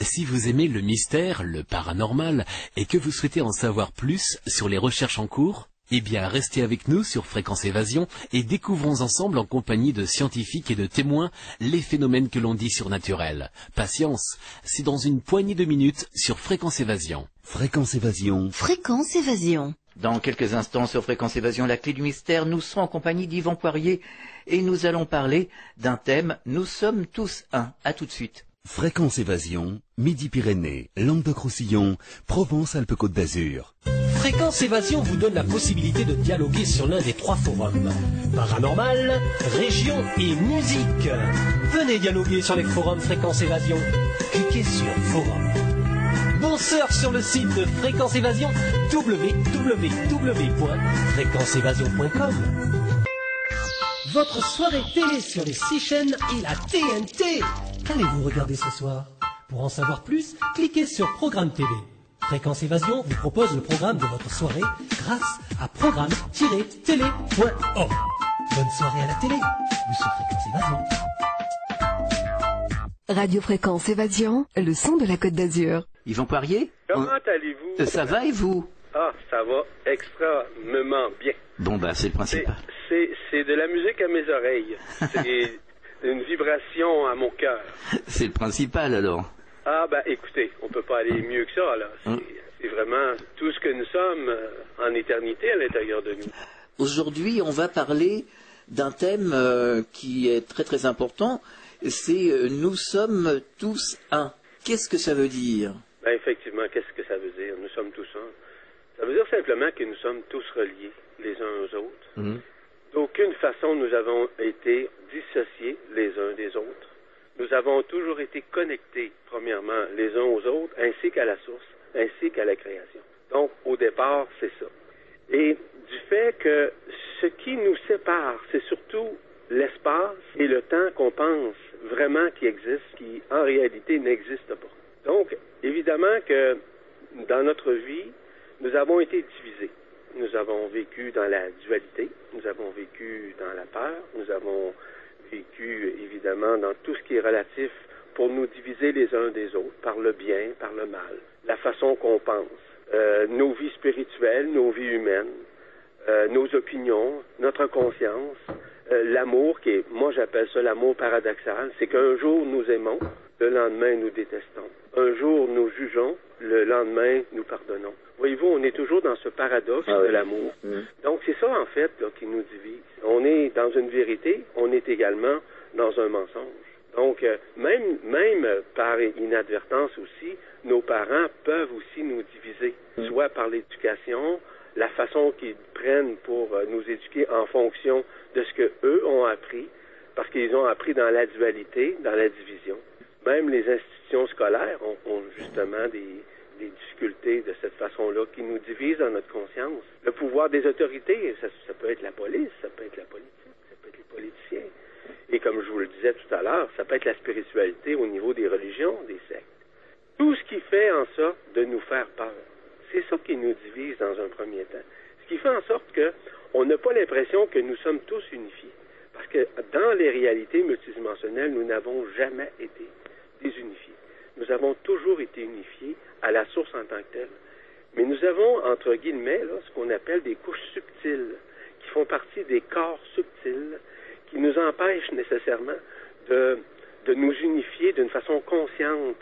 Si vous aimez le mystère, le paranormal, et que vous souhaitez en savoir plus sur les recherches en cours, eh bien restez avec nous sur Fréquence Évasion et découvrons ensemble en compagnie de scientifiques et de témoins les phénomènes que l'on dit surnaturels. Patience, c'est dans une poignée de minutes sur Fréquence Évasion. Fréquence Évasion. Fréquence Évasion. Dans quelques instants sur Fréquence Évasion, la clé du mystère, nous serons en compagnie d'Yvan Poirier et nous allons parler d'un thème Nous sommes tous un. À tout de suite. Fréquence Évasion, Midi-Pyrénées, Languedoc-Roussillon, Provence-Alpes-Côte d'Azur. Fréquence Évasion vous donne la possibilité de dialoguer sur l'un des trois forums. Paranormal, région et musique. Venez dialoguer sur les forums Fréquence Évasion. Cliquez sur Forum. Bon surf sur le site de Fréquence Évasion www.fréquenceévasion.com Votre soirée télé sur les six chaînes et la TNT. Qu'allez-vous regarder ce soir? Pour en savoir plus, cliquez sur Programme TV. Fréquence Évasion vous propose le programme de votre soirée grâce à programme-télé.org. Bonne soirée à la télé ou sur Fréquence Évasion. Radio Fréquence Évasion, le son de la Côte d'Azur. Yvan Poirier? Comment on- allez-vous? Euh, Ça va et vous? Ah, ça va extrêmement bien. Bon bah c'est le principal. c'est, c'est de la musique à mes oreilles. Une vibration à mon cœur. C'est le principal alors. Ah, ben écoutez, on peut pas aller mieux que ça, là. C'est, Hum. c'est vraiment tout ce que nous sommes euh, en éternité à l'intérieur de nous. Aujourd'hui, on va parler d'un thème euh, qui est très très important. C'est euh, nous sommes tous un. Qu'est-ce que ça veut dire? Ben effectivement, qu'est-ce que ça veut dire? Nous sommes tous un. Ça veut dire simplement que nous sommes tous reliés les uns aux autres. Mhm. D'aucune façon nous avons été dissociés les uns des autres. Nous avons toujours été connectés, premièrement, les uns aux autres, ainsi qu'à la source, ainsi qu'à la création. Donc, au départ, c'est ça. Et du fait que ce qui nous sépare, c'est surtout l'espace et le temps qu'on pense vraiment qui existe, qui en réalité n'existe pas. Donc, évidemment que dans notre vie, nous avons été divisés. Nous avons vécu dans la dualité, nous avons vécu dans la peur, nous avons vécu évidemment dans tout ce qui est relatif pour nous diviser les uns des autres, par le bien, par le mal, la façon qu'on pense, euh, nos vies spirituelles, nos vies humaines, euh, nos opinions, notre conscience, euh, l'amour qui est, moi j'appelle ça l'amour paradoxal, c'est qu'un jour nous aimons, le lendemain nous détestons. Un jour nous jugeons, le lendemain nous pardonnons. Voyez-vous, on est toujours dans ce paradoxe Ah de l'amour. Mhm. Donc c'est ça en fait là, qui nous divise. On est dans une vérité, on est également dans un mensonge. Donc euh, même même par inadvertance aussi, nos parents peuvent aussi nous diviser, soit par l'éducation, la façon qu'ils prennent pour euh, nous éduquer en fonction de ce que eux ont appris, parce qu'ils ont appris dans la dualité, dans la division. Même les institutions scolaires ont, justement des, difficultés de cette façon-là qui nous divisent dans notre conscience. Le pouvoir des autorités, ça, ça peut être la police, ça peut être la politique, ça peut être les politiciens. Et comme je vous le disais tout à l'heure, ça peut être la spiritualité au niveau des religions, des sectes. Tout ce qui fait en sorte de nous faire peur. C'est ça qui nous divise dans un premier temps. Ce qui fait en sorte que on n'a pas l'impression que nous sommes tous unifiés. Parce que dans les réalités multidimensionnelles, nous n'avons jamais été Nous avons toujours été unifiés à la source en tant que telle. Mais nous avons, entre guillemets, ce qu'on appelle des couches subtiles, qui font partie des corps subtils, qui nous empêchent nécessairement de, nous unifier d'une façon consciente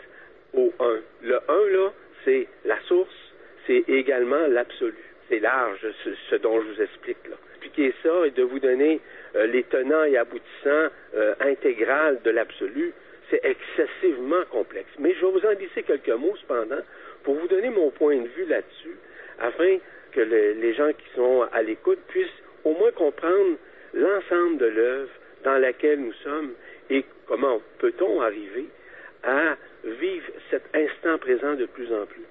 au un. Le un, là, c'est la source, c'est également l'absolu. C'est large, ce, dont je vous explique là. Expliquer ça et de vous donner euh, les tenants et aboutissants euh, intégral de l'absolu, c'est excessivement complexe. Mais je vais vous en glisser quelques mots cependant pour vous donner mon point de vue là-dessus, afin que le- les gens qui sont à l'écoute puissent au moins comprendre l'ensemble de l'œuvre dans laquelle nous sommes et comment peut-on arriver à vivre cet instant présent de plus en plus.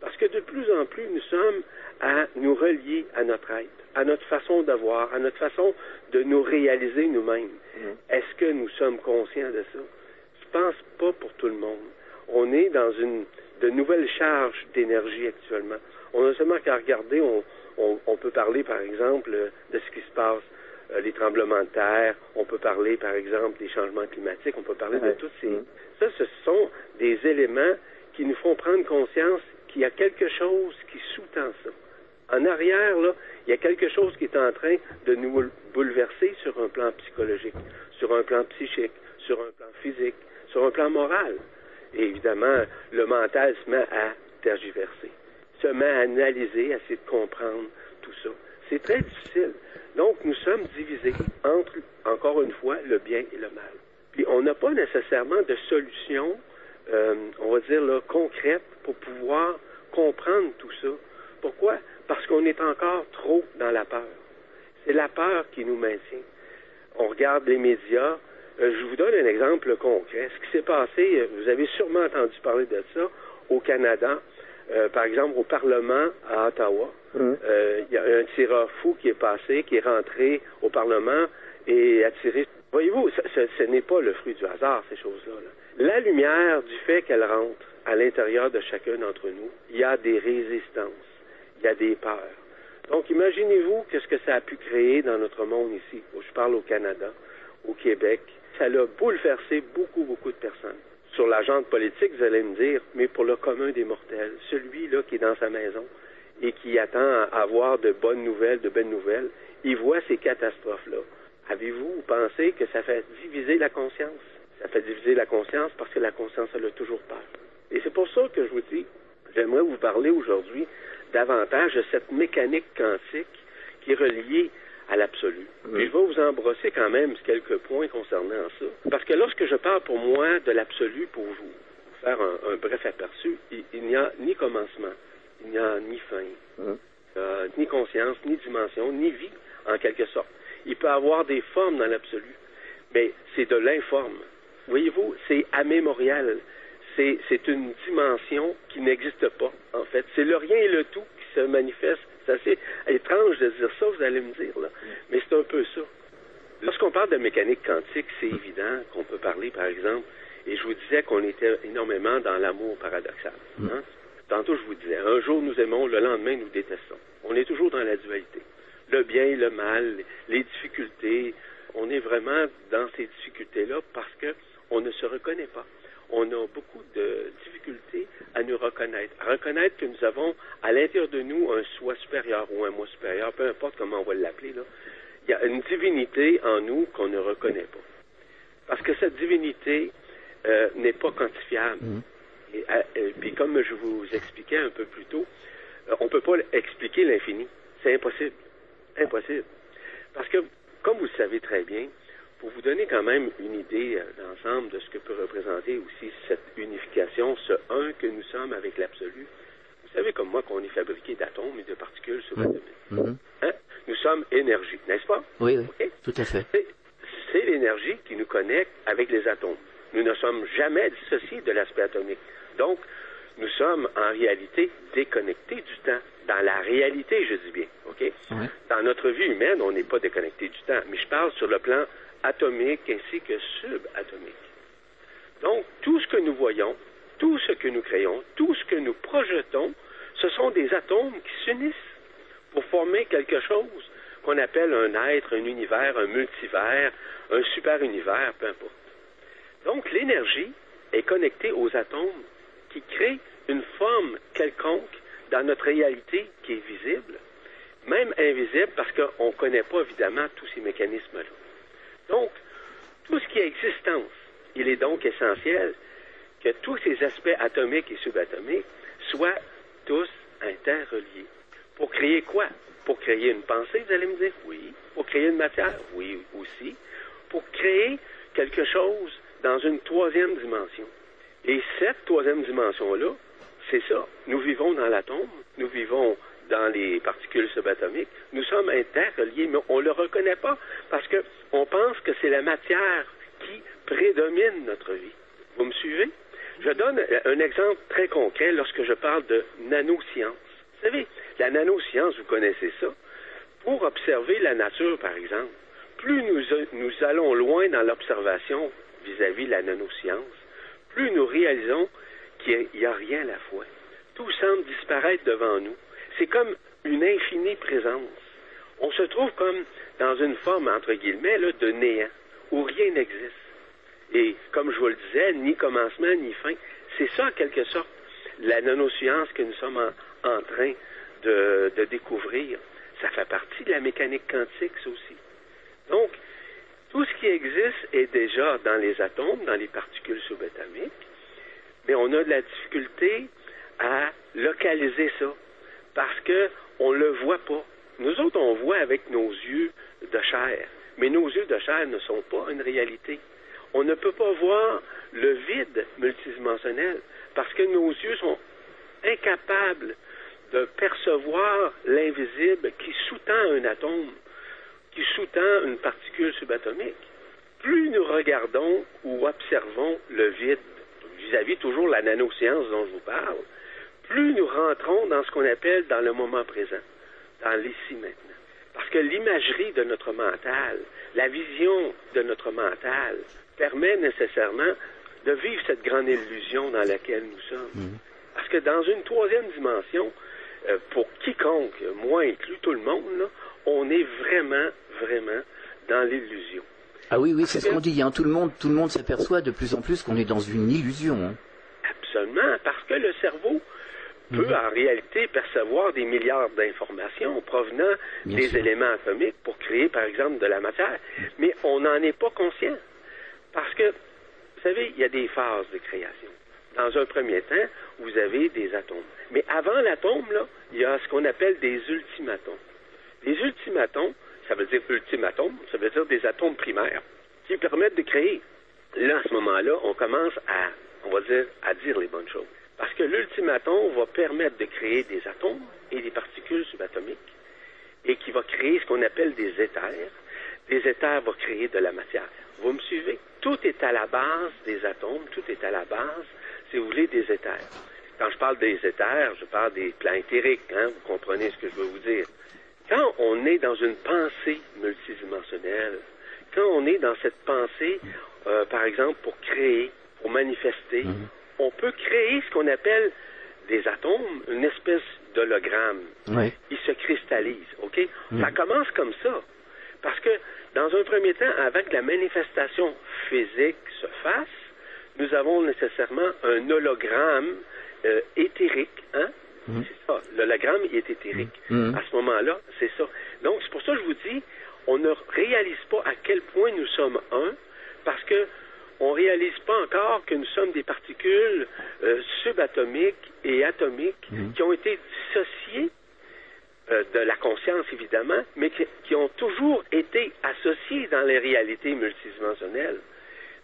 Parce que de plus en plus, nous sommes à nous relier à notre être, à notre façon d'avoir, à notre façon de nous réaliser nous-mêmes. Est-ce que nous sommes conscients de ça? Je pense pas pour tout le monde. On est dans une de nouvelles charges d'énergie actuellement. On a seulement qu'à regarder, on, on- on peut parler par exemple euh, de ce qui se passe, euh, les tremblements de terre, on peut parler par exemple des changements climatiques, on peut parler de toutes ces, Mhm. Ça, ce sont des éléments qui nous font prendre conscience qu'il y a quelque chose qui sous-tend ça. En arrière, là, il y a quelque chose qui est en train de nous bouleverser sur un plan psychologique, sur un plan psychique, sur un plan physique, sur un plan moral. Et évidemment, le mental se met à tergiverser, se met à analyser, à essayer de comprendre tout ça. C'est très difficile. Donc, nous sommes divisés entre, encore une fois, le bien et le mal. Puis, on n'a pas nécessairement de solution, euh, on va dire, là, concrète pour pouvoir comprendre tout ça. Pourquoi? Parce qu'on est encore trop dans la peur. C'est la peur qui nous maintient. On regarde les médias. Euh, je vous donne un exemple concret. Ce qui s'est passé, euh, vous avez sûrement entendu parler de ça au Canada. Euh, par exemple, au Parlement à Ottawa, il y a un tireur fou qui est passé, qui est rentré au Parlement et a tiré. Voyez-vous, ce, n'est pas le fruit du hasard, ces choses-là. La lumière du fait qu'elle rentre à l'intérieur de chacun d'entre nous, il y a des résistances, il y a des peurs. Donc, imaginez-vous qu'est-ce que ça a pu créer dans notre monde ici. Je parle au Canada, au Québec. Ça a bouleversé beaucoup, beaucoup de personnes sur l'agente politique, vous allez me dire, mais pour le commun des mortels, celui-là qui est dans sa maison et qui attend à avoir de bonnes nouvelles, de belles nouvelles, il voit ces catastrophes-là. Avez-vous pensé que ça fait diviser la conscience? Ça fait diviser la conscience parce que la conscience, elle a toujours peur. Et c'est pour ça que je vous dis, j'aimerais vous parler aujourd'hui davantage de cette mécanique quantique qui est reliée à l'absolu. je vais vous embrasser quand même quelques points concernant ça. Parce que lorsque je parle pour moi de l'absolu, pour vous faire un, bref aperçu, il, n'y a ni commencement, il n'y a ni fin, euh, ni conscience, ni dimension, ni vie, en quelque sorte. Il peut avoir des formes dans l'absolu, mais c'est de l'informe. Voyez-vous, c'est amémorial. C'est une dimension qui n'existe pas, en fait. C'est le rien et le tout qui se manifeste c'est assez étrange de dire ça, vous allez me dire, là. Mais c'est un peu ça. Lorsqu'on parle de mécanique quantique, c'est évident qu'on peut parler, par exemple, et je vous disais qu'on était énormément dans l'amour paradoxal. Hein. Tantôt, je vous disais, un jour nous aimons, le lendemain nous détestons. On est toujours dans la dualité. Le bien et le mal, les difficultés, on est vraiment dans ces difficultés-là parce qu'on ne se reconnaît pas on a beaucoup de difficultés à nous reconnaître, à reconnaître que nous avons à l'intérieur de nous un soi supérieur ou un moi supérieur, peu importe comment on va l'appeler. Là. Il y a une divinité en nous qu'on ne reconnaît pas. Parce que cette divinité euh, n'est pas quantifiable. Mm. Et, euh, puis comme je vous expliquais un peu plus tôt, euh, on ne peut pas expliquer l'infini. C'est impossible. Impossible. Parce que, comme vous le savez très bien, pour vous donner quand même une idée euh, d'ensemble de ce que peut représenter aussi cette unification, ce un que nous sommes avec l'absolu, vous savez comme moi qu'on est fabriqué d'atomes et de particules subatomiques. Mm hein? Nous sommes énergie, n'est-ce pas? Oui, oui. Tout à fait. C'est l'énergie qui nous connecte avec les atomes. Nous ne sommes jamais dissociés de l'aspect atomique. Donc, nous sommes en réalité déconnectés du temps. Dans la réalité, je dis bien, OK? Dans notre vie humaine, on n'est pas déconnecté du temps. Mais je parle sur le plan atomique ainsi que subatomique. Donc, tout ce que nous voyons, tout ce que nous créons, tout ce que nous projetons, ce sont des atomes qui s'unissent pour former quelque chose qu'on appelle un être, un univers, un multivers, un super-univers, peu importe. Donc, l'énergie est connectée aux atomes qui créent une forme quelconque dans notre réalité qui est visible, même invisible parce qu'on ne connaît pas évidemment tous ces mécanismes-là. Donc, tout ce qui est existence, il est donc essentiel que tous ces aspects atomiques et subatomiques soient tous interreliés. Pour créer quoi? Pour créer une pensée, vous allez me dire, oui. Pour créer une matière, oui aussi. Pour créer quelque chose dans une troisième dimension. Et cette troisième dimension-là, c'est ça. Nous vivons dans l'atome, nous vivons dans les particules subatomiques, nous sommes interreliés, mais on ne le reconnaît pas parce qu'on pense que c'est la matière qui prédomine notre vie. Vous me suivez? Je donne un exemple très concret lorsque je parle de nanoscience. Vous savez, la nanoscience, vous connaissez ça? Pour observer la nature, par exemple, plus nous, allons loin dans l'observation vis-à-vis de la nanoscience, plus nous réalisons qu'il n'y a, a rien à la fois. Tout semble disparaître devant nous. C'est comme une infinie présence. On se trouve comme dans une forme, entre guillemets, de néant, où rien n'existe. Et comme je vous le disais, ni commencement ni fin. C'est ça, en quelque sorte, la nanoscience que nous sommes en, train de, de découvrir. Ça fait partie de la mécanique quantique, ça aussi. Donc, tout ce qui existe est déjà dans les atomes, dans les particules subatomiques, mais on a de la difficulté à localiser ça parce que on le voit pas. Nous autres, on voit avec nos yeux de chair, mais nos yeux de chair ne sont pas une réalité. On ne peut pas voir le vide multidimensionnel parce que nos yeux sont incapables de percevoir l'invisible qui sous-tend un atome, qui sous-tend une particule subatomique. Plus nous regardons ou observons le vide, vis-à-vis toujours la nanoscience dont je vous parle, plus nous rentrons dans ce qu'on appelle dans le moment présent, dans l'ici maintenant. Parce que l'imagerie de notre mental, la vision de notre mental, permet nécessairement de vivre cette grande illusion dans laquelle nous sommes. Parce que dans une troisième dimension, euh, pour quiconque, moi inclus, tout le monde, là, on est vraiment, vraiment dans l'illusion. Ah oui, oui, c'est ce qu'on dit. Hein. Tout le monde, tout le monde s'aperçoit de plus en plus qu'on est dans une illusion. hein. Absolument, parce que le cerveau peut en réalité percevoir des milliards d'informations provenant Bien des sûr. éléments atomiques pour créer, par exemple, de la matière. Mais on n'en est pas conscient. Parce que, vous savez, il y a des phases de création. Dans un premier temps, vous avez des atomes. Mais avant l'atome, là, il y a ce qu'on appelle des ultimatomes. Les ultimatomes, ça veut dire ultimatome, ça veut dire des atomes primaires qui permettent de créer. Là, à ce moment-là, on commence à, on va dire, à dire les bonnes choses. Parce que l'ultimaton va permettre de créer des atomes et des particules subatomiques et qui va créer ce qu'on appelle des éthers. Les éthers vont créer de la matière. Vous me suivez? Tout est à la base des atomes, tout est à la base, si vous voulez, des éthers. Quand je parle des éthers, je parle des plans éthériques, hein, vous comprenez ce que je veux vous dire. Quand on est dans une pensée multidimensionnelle, quand on est dans cette pensée, euh, par exemple, pour créer, pour manifester, on peut créer ce qu'on appelle des atomes, une espèce d'hologramme. Ouais. Ils se cristallisent, OK? Ça commence comme ça. Parce que, dans un premier temps, avant que la manifestation physique se fasse, nous avons nécessairement un hologramme euh, éthérique, hein? C'est ça. L'hologramme, est éthérique. Mhm. À ce moment-là, c'est ça. Donc, c'est pour ça que je vous dis, on ne réalise pas à quel point nous sommes un, parce que on réalise pas encore que nous sommes des particules euh, subatomiques et atomiques qui ont été dissociées euh, de la conscience, évidemment, mais qui, qui ont toujours été associées dans les réalités multidimensionnelles.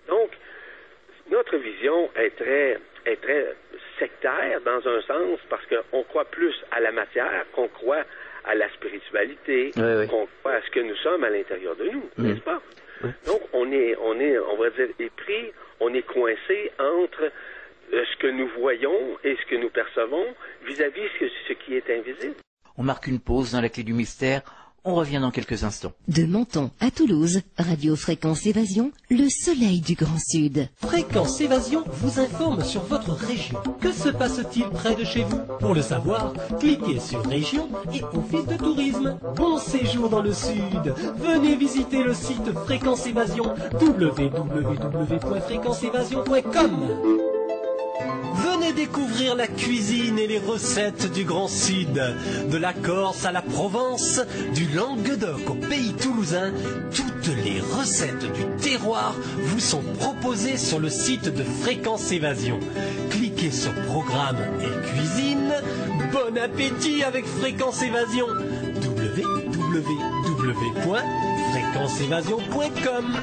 Donc, notre vision est très, est très sectaire dans un sens parce qu'on croit plus à la matière qu'on croit à la spiritualité, Oui, oui. qu'on croit à ce que nous sommes à l'intérieur de nous, Mhm. n'est-ce pas? Donc, on est, on est, on va dire, épris, on est coincé entre euh, ce que nous voyons et ce que nous percevons vis-à-vis ce, ce qui est invisible. On marque une pause dans la clé du mystère. On revient dans quelques instants. De Menton à Toulouse, Radio Fréquence Évasion, le soleil du Grand Sud. Fréquence Évasion vous informe sur votre région. Que se passe-t-il près de chez vous Pour le savoir, cliquez sur Région et Office de tourisme. Bon séjour dans le Sud. Venez visiter le site Fréquence Évasion www.fréquenceévasion.com. Découvrir la cuisine et les recettes du Grand Sud. De la Corse à la Provence, du Languedoc au pays toulousain, toutes les recettes du terroir vous sont proposées sur le site de Fréquence Évasion. Cliquez sur Programme et Cuisine. Bon appétit avec Fréquence Évasion. www.fréquenceévasion.com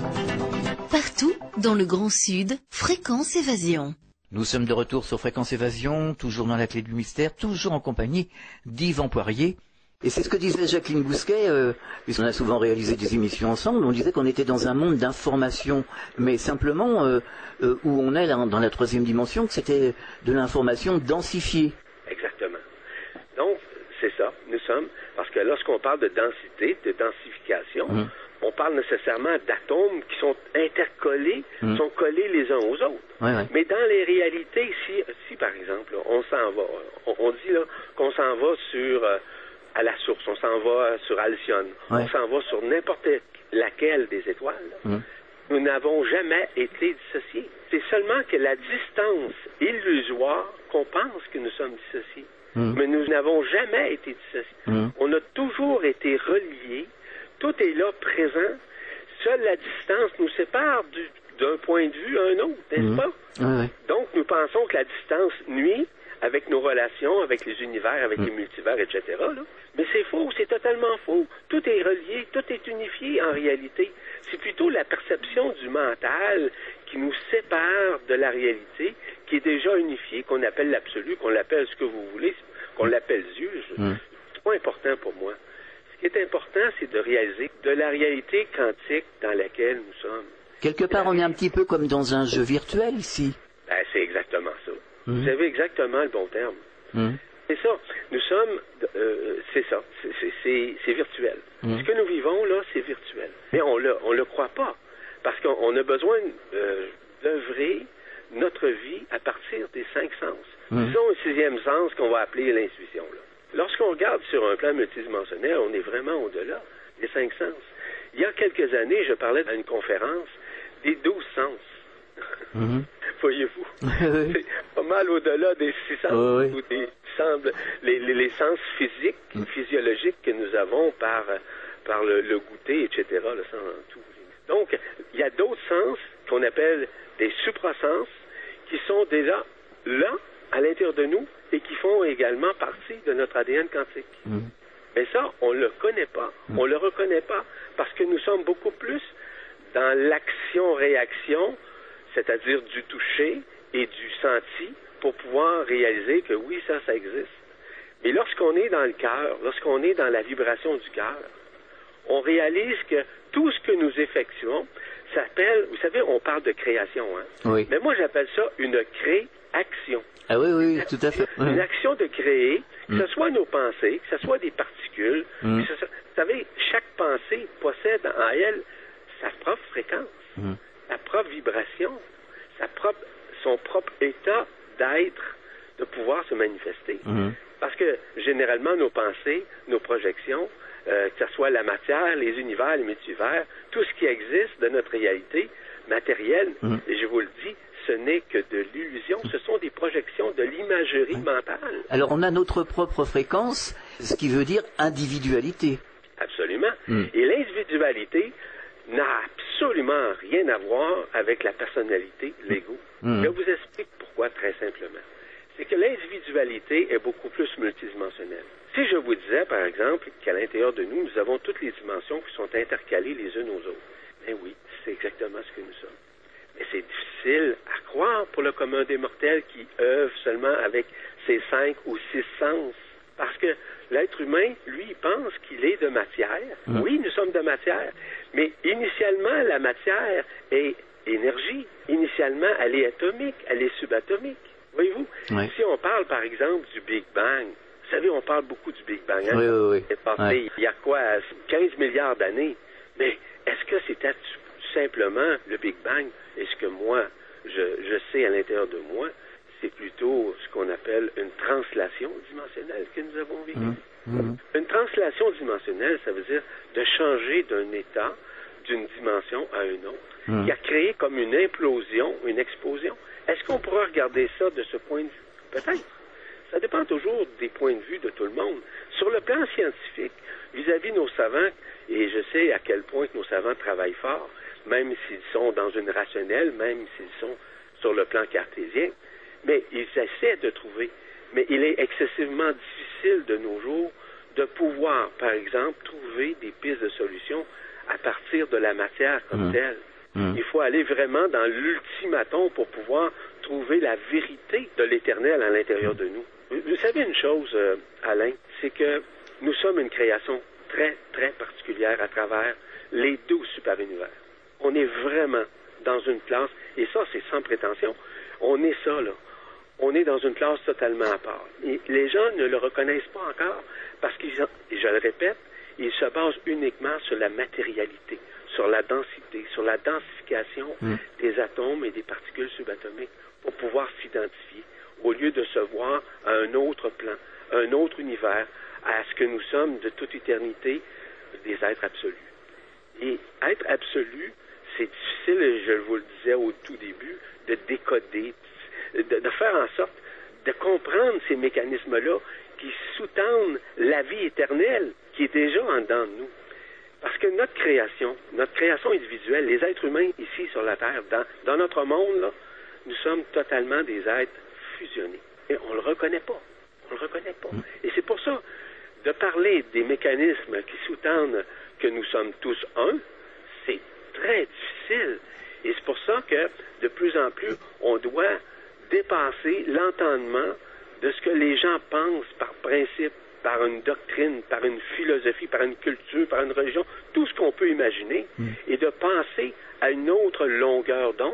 Partout dans le Grand Sud, Fréquence Évasion. Nous sommes de retour sur Fréquence Évasion, toujours dans la clé du mystère, toujours en compagnie d'Yvan Poirier. Et c'est ce que disait Jacqueline Bousquet, euh, puisqu'on a souvent réalisé des émissions ensemble, on disait qu'on était dans un monde d'information, mais simplement euh, euh, où on est là, dans la troisième dimension, que c'était de l'information densifiée. Exactement. Donc, c'est ça, nous sommes, parce que lorsqu'on parle de densité, de densification, Mhm. On parle nécessairement d'atomes qui sont intercollés, Mhm. sont collés les uns aux autres. Mais dans les réalités, si, si par exemple, on s'en va, on, on dit là qu'on s'en va sur euh, à la source, on s'en va sur Alcyone, on s'en va sur n'importe laquelle des étoiles, Mhm. Nous n'avons jamais été dissociés. C'est seulement que la distance illusoire qu'on pense que nous sommes dissociés. Mm. Mais nous n'avons jamais été dissociés. Mm. On a toujours été reliés. Tout est là présent. Seule la distance nous sépare du- d'un point de vue à un autre, n'est-ce Mm. pas? Ouais. Donc, nous pensons que la distance nuit avec nos relations, avec les univers, avec les multivers, etc. là. Mais c'est faux, c'est totalement faux. Tout est relié, tout est unifié en réalité. C'est plutôt la perception du mental qui nous sépare de la réalité, qui est déjà unifiée, qu'on appelle l'absolu, qu'on l'appelle ce que vous voulez, qu'on l'appelle Dieu. Je- Mm. C'est pas important pour moi. Ce qui est important, c'est de réaliser de la réalité quantique dans laquelle nous sommes. Quelque part, on est un petit peu comme dans un jeu virtuel ici. Ben, c'est exactement ça. Mhm. Vous avez exactement le bon terme. Mm. C'est ça. Nous sommes, euh, c'est ça. C'est- virtuel. Mhm. Ce que nous vivons là, c'est virtuel. Mais on le, on le croit pas, parce qu'on on a besoin euh, d'œuvrer notre vie à partir des cinq sens. Disons un sixième sens qu'on va appeler l'intuition. là. Lorsqu'on regarde sur un plan multidimensionnel, on est vraiment au-delà des cinq sens. Il y a quelques années, je parlais à une conférence des douze sens. Mhm. Voyez-vous, c'est pas mal au-delà des six sens Oui, oui. ou des semble- les, les- les sens physiques, Mm. physiologiques que nous avons par, par le, le goûter, etc. Le sens en tout. Donc, il y a d'autres sens qu'on appelle des suprasens qui sont déjà là, à l'intérieur de nous, et qui font également partie de notre ADN quantique. Mm. Mais ça, on ne le connaît pas. On ne le reconnaît pas parce que nous sommes beaucoup plus dans l'action-réaction, c'est-à-dire du toucher et du senti, pour pouvoir réaliser que oui, ça, ça existe. Mais lorsqu'on est dans le cœur, lorsqu'on est dans la vibration du cœur, on réalise que tout ce que nous effectuons s'appelle, vous savez, on parle de création, hein? Oui. Mais moi, j'appelle ça une création Ah oui, oui, tout à fait. une Ouais. action de créer, que Mm. ce soit nos pensées, que ce soit des particules. Mm. que ce soit- vous savez, chaque pensée possède en elle sa propre fréquence, Mm. sa propre vibration, sa propre, son propre état d'être, de pouvoir se manifester. Parce que généralement, nos pensées, nos projections, euh, que ce soit la matière, les univers, les multivers, tout ce qui existe de notre réalité matérielle, et je vous le dis, ce n'est que de l'illusion, ce sont des projections de l'imagerie mentale. Alors, on a notre propre fréquence, ce qui veut dire individualité. Absolument. Mm. Et l'individualité n'a absolument rien à voir avec la personnalité, l'ego. Mm. Je vous explique pourquoi très simplement. C'est que l'individualité est beaucoup plus multidimensionnelle. Si je vous disais, par exemple, qu'à l'intérieur de nous, nous avons toutes les dimensions qui sont intercalées les unes aux autres, ben oui, c'est exactement ce que nous sommes. Mais c'est difficile à croire pour le commun des mortels qui œuvre seulement avec ses cinq ou six sens. Parce que l'être humain, lui, il pense qu'il est de matière. Mm. Oui, nous sommes de matière. Mais initialement, la matière est énergie. Initialement, elle est atomique, elle est subatomique. Voyez-vous? Si on parle, par exemple, du Big Bang, vous savez, on parle beaucoup du Big Bang. hein? Oui, oui, oui. C'est passé Ouais. il y a quoi, 15 milliards d'années. Mais est-ce que c'était tout simplement le Big Bang? Est-ce que moi, je, je sais à l'intérieur de moi, c'est plutôt ce qu'on appelle une translation dimensionnelle que nous avons vécu. Mhm. Mhm. Une translation dimensionnelle, ça veut dire de changer d'un état, d'une dimension à une autre, Mhm. qui a créé comme une implosion, une explosion. Est-ce qu'on pourra regarder ça de ce point de vue? Peut-être. Ça dépend toujours des points de vue de tout le monde. Sur le plan scientifique, vis-à-vis nos savants, et je sais à quel point nos savants travaillent fort, même s'ils sont dans une rationnelle, même s'ils sont sur le plan cartésien, mais ils essaient de trouver. Mais il est excessivement difficile de nos jours de pouvoir, par exemple, trouver des pistes de solutions à partir de la matière comme Mhm. telle. Mhm. Il faut aller vraiment dans l'ultimaton pour pouvoir trouver la vérité de l'éternel à l'intérieur de nous. Vous, vous savez une chose, euh, Alain, c'est que nous sommes une création très, très particulière à travers les douze super-univers. On est vraiment dans une classe, et ça, c'est sans prétention, on est ça, là. On est dans une classe totalement à part. Et les gens ne le reconnaissent pas encore parce qu'ils, et je le répète, ils se basent uniquement sur la matérialité, sur la densité, sur la densification Mm. des atomes et des particules subatomiques pour pouvoir s'identifier, au lieu de se voir à un autre plan, un autre univers, à ce que nous sommes de toute éternité, des êtres absolus. Et être absolu, c'est difficile, je vous le disais au tout début, de décoder, de, de faire en sorte de comprendre ces mécanismes-là qui sous-tendent la vie éternelle qui est déjà en dedans de nous. Parce que notre création, notre création individuelle, les êtres humains ici sur la Terre, dans, dans notre monde, là, nous sommes totalement des êtres fusionnés. Et on ne le reconnaît pas. On le reconnaît pas. Et c'est pour ça, de parler des mécanismes qui sous-tendent que nous sommes tous un, c'est très difficile. Et c'est pour ça que, de plus en plus, on doit dépasser l'entendement de ce que les gens pensent par principe, par une doctrine, par une philosophie, par une culture, par une religion, tout ce qu'on peut imaginer, et de penser à une autre longueur d'onde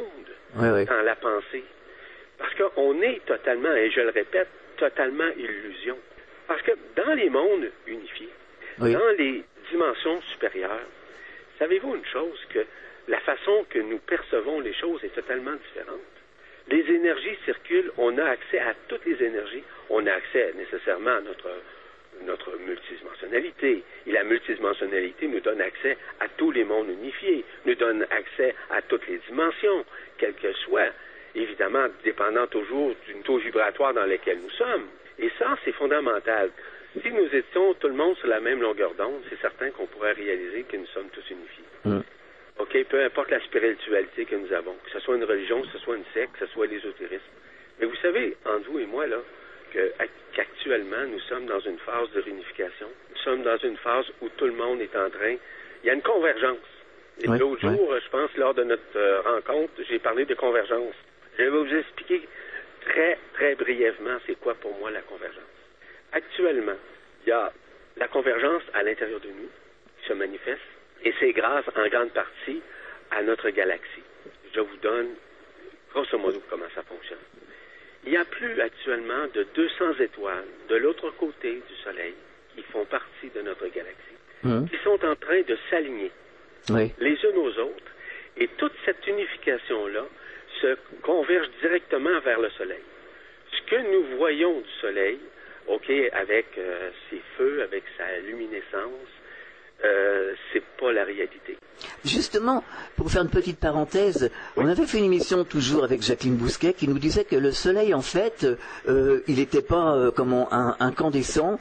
Oui, oui. dans la pensée. Parce qu'on est totalement, et je le répète, totalement illusion. Parce que dans les mondes unifiés, Oui. dans les dimensions supérieures, savez-vous une chose, que la façon que nous percevons les choses est totalement différente. Les énergies circulent, on a accès à toutes les énergies, on a accès nécessairement à notre, notre multidimensionnalité. Et la multidimensionnalité nous donne accès à tous les mondes unifiés, nous donne accès à toutes les dimensions, quelles qu'elles soient, évidemment dépendant toujours du taux vibratoire dans lequel nous sommes. Et ça, c'est fondamental. Si nous étions tout le monde sur la même longueur d'onde, c'est certain qu'on pourrait réaliser que nous sommes tous unifiés. Mm. OK, peu importe la spiritualité que nous avons, que ce soit une religion, que ce soit une secte, que ce soit l'ésotérisme. Mais vous savez, entre vous et moi, là, qu'actuellement, nous sommes dans une phase de réunification. Nous sommes dans une phase où tout le monde est en train... Il y a une convergence. Et l'autre jour, je pense, lors de notre euh, rencontre, j'ai parlé de convergence. Je vais vous expliquer très, très brièvement c'est quoi pour moi la convergence. Actuellement, il y a la convergence à l'intérieur de nous qui se manifeste et c'est grâce en grande partie à notre galaxie. Je vous donne grosso modo comment ça fonctionne. Il y a plus actuellement de 200 étoiles de l'autre côté du Soleil qui font partie de notre galaxie, Mhm. qui sont en train de s'aligner Oui. les unes aux autres. Et toute cette unification-là se converge directement vers le Soleil. Ce que nous voyons du Soleil, OK, avec euh, ses feux, avec sa luminescence, euh, c'est pas la réalité. Justement, pour faire une petite parenthèse, on avait fait une émission toujours avec Jacqueline Bousquet qui nous disait que le Soleil, en fait, euh, il n'était pas euh, comment un, incandescent,